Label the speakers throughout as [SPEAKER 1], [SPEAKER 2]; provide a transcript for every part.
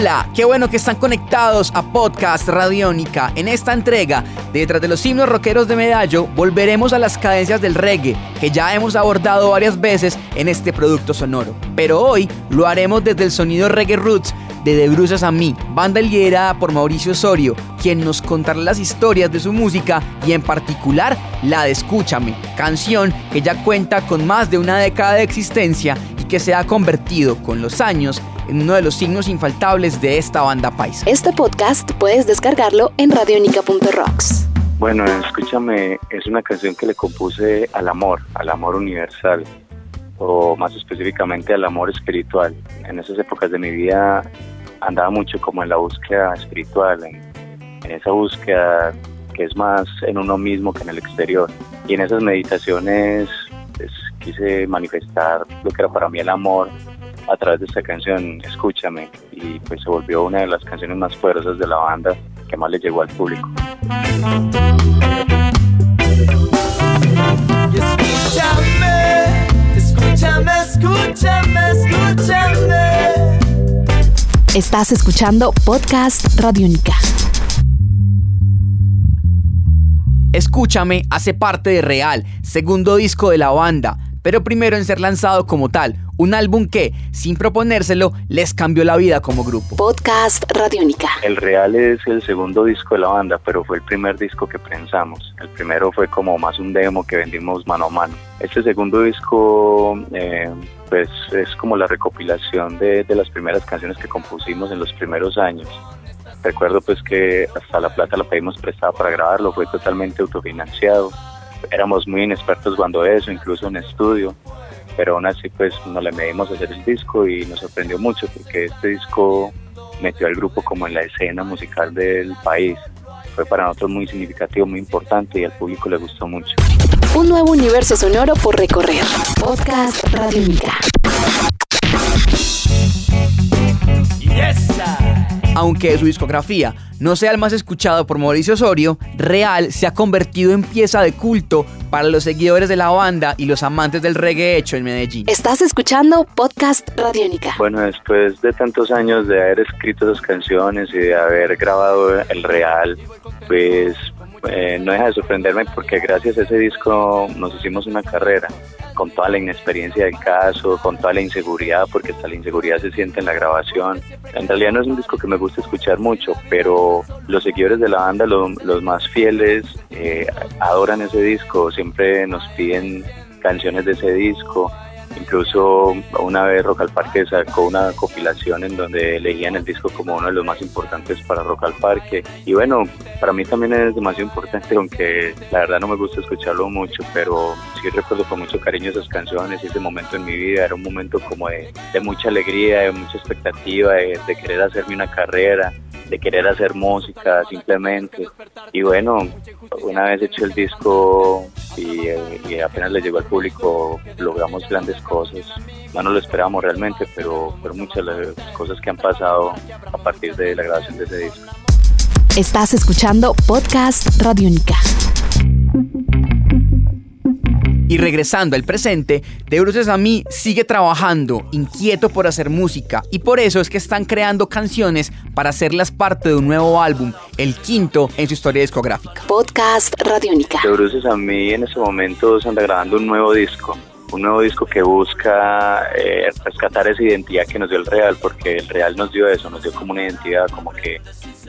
[SPEAKER 1] Hola, qué bueno que están conectados a Podcast Radiónica. En esta entrega, detrás de los himnos rockeros de Medallo, volveremos a las cadencias del reggae, que ya hemos abordado varias veces en este producto sonoro. Pero hoy lo haremos desde el sonido reggae roots de De Bruces a mí, banda liderada por Mauricio Osorio, quien nos contará las historias de su música y en particular la de Escúchame, canción que ya cuenta con más de una década de existencia que se ha convertido con los años en uno de los signos infaltables de esta banda paisa.
[SPEAKER 2] Este podcast puedes descargarlo en radionica.rocks.
[SPEAKER 3] Bueno, Escúchame es una canción que le compuse al amor, al amor universal, o más específicamente al amor espiritual. En esas épocas de mi vida andaba mucho como en la búsqueda espiritual, en, esa búsqueda que es más en uno mismo que en el exterior. Y en esas meditaciones quise manifestar lo que era para mí el amor a través de esta canción, Escúchame, y pues se volvió una de las canciones más poderosas de la banda que más le llegó al público.
[SPEAKER 2] Escúchame, escúchame, escúchame. Estás escuchando Podcast Radiónica.
[SPEAKER 1] Escúchame hace parte de Real, segundo disco de la banda, pero primero en ser lanzado como tal, un álbum que, sin proponérselo, les cambió la vida como grupo.
[SPEAKER 2] Podcast Radiónica.
[SPEAKER 3] El Real es el segundo disco de la banda, pero fue el primer disco que prensamos. El primero fue como más un demo que vendimos mano a mano. Este segundo disco, eh, pues es como la recopilación de, de las primeras canciones que compusimos en los primeros años. Recuerdo pues que hasta La Plata la pedimos prestada para grabarlo, fue totalmente autofinanciado éramos muy inexpertos cuando eso, incluso en estudio, pero aún así pues nos le medimos a hacer el disco y nos sorprendió mucho porque este disco metió al grupo como en la escena musical del país. Fue para nosotros muy significativo, muy importante y al público le gustó mucho.
[SPEAKER 2] Un nuevo universo sonoro por recorrer. Podcast Radio Mica.
[SPEAKER 1] Aunque su discografía no sea el más escuchado por Mauricio Osorio, Real se ha convertido en pieza de culto para los seguidores de la banda y los amantes del reggae hecho en Medellín.
[SPEAKER 2] Estás escuchando Podcast Radiónica.
[SPEAKER 3] Bueno, después de tantos años de haber escrito esas canciones y de haber grabado el Real, pues eh, no deja de sorprenderme porque gracias a ese disco nos hicimos una carrera con toda la inexperiencia del caso, con toda la inseguridad, porque hasta la inseguridad se siente en la grabación. En realidad no es un disco que me gusta escuchar mucho, pero los seguidores de la banda, los más fieles, eh, adoran ese disco, siempre nos piden canciones de ese disco Incluso una vez Rock al Parque sacó una compilación en donde elegían el disco como uno de los más importantes para Rock al Parque. Y bueno, para mí también es demasiado importante, aunque la verdad no me gusta escucharlo mucho, pero sí recuerdo con mucho cariño esas canciones y ese momento en mi vida. Era un momento como de, mucha alegría, de mucha expectativa, de, de querer hacerme una carrera de querer hacer música simplemente. Y bueno, una vez hecho el disco y, apenas le llegó al público, logramos grandes cosas. No nos lo esperábamos realmente, pero fueron muchas las cosas que han pasado a partir de la grabación de ese disco.
[SPEAKER 2] Estás escuchando Podcast Radio Única.
[SPEAKER 1] Y regresando al presente, De Bruces a mí sigue trabajando, inquieto por hacer música, y por eso es que están creando canciones para hacerlas parte de un nuevo álbum, el quinto en su historia discográfica.
[SPEAKER 2] Podcast Radiónica.
[SPEAKER 3] De Bruces a mí en ese momento se anda grabando un nuevo disco un nuevo disco que busca eh, rescatar esa identidad que nos dio el Real, porque el Real nos dio eso, nos dio como una identidad, como que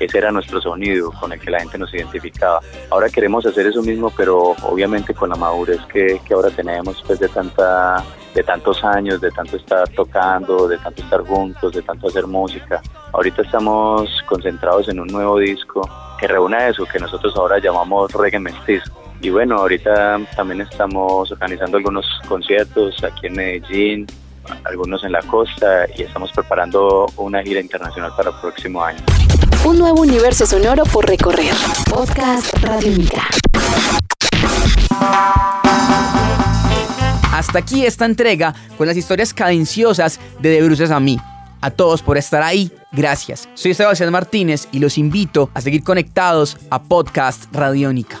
[SPEAKER 3] ese era nuestro sonido con el que la gente nos identificaba. Ahora queremos hacer eso mismo, pero obviamente con la madurez que, ahora tenemos después de tanta de tantos años, de tanto estar tocando, de tanto estar juntos, de tanto hacer música. Ahorita estamos concentrados en un nuevo disco que reúna eso que nosotros ahora llamamos reggae mestizo y bueno, ahorita también estamos organizando algunos conciertos aquí en Medellín, algunos en la costa y estamos preparando una gira internacional para el próximo año.
[SPEAKER 2] Un nuevo universo sonoro por recorrer. Podcast Radio Mica.
[SPEAKER 1] Hasta aquí esta entrega con las historias cadenciosas de De Bruces a mí. A todos por estar ahí, gracias. Soy Sebastián Martínez y los invito a seguir conectados a Podcast Radiónica.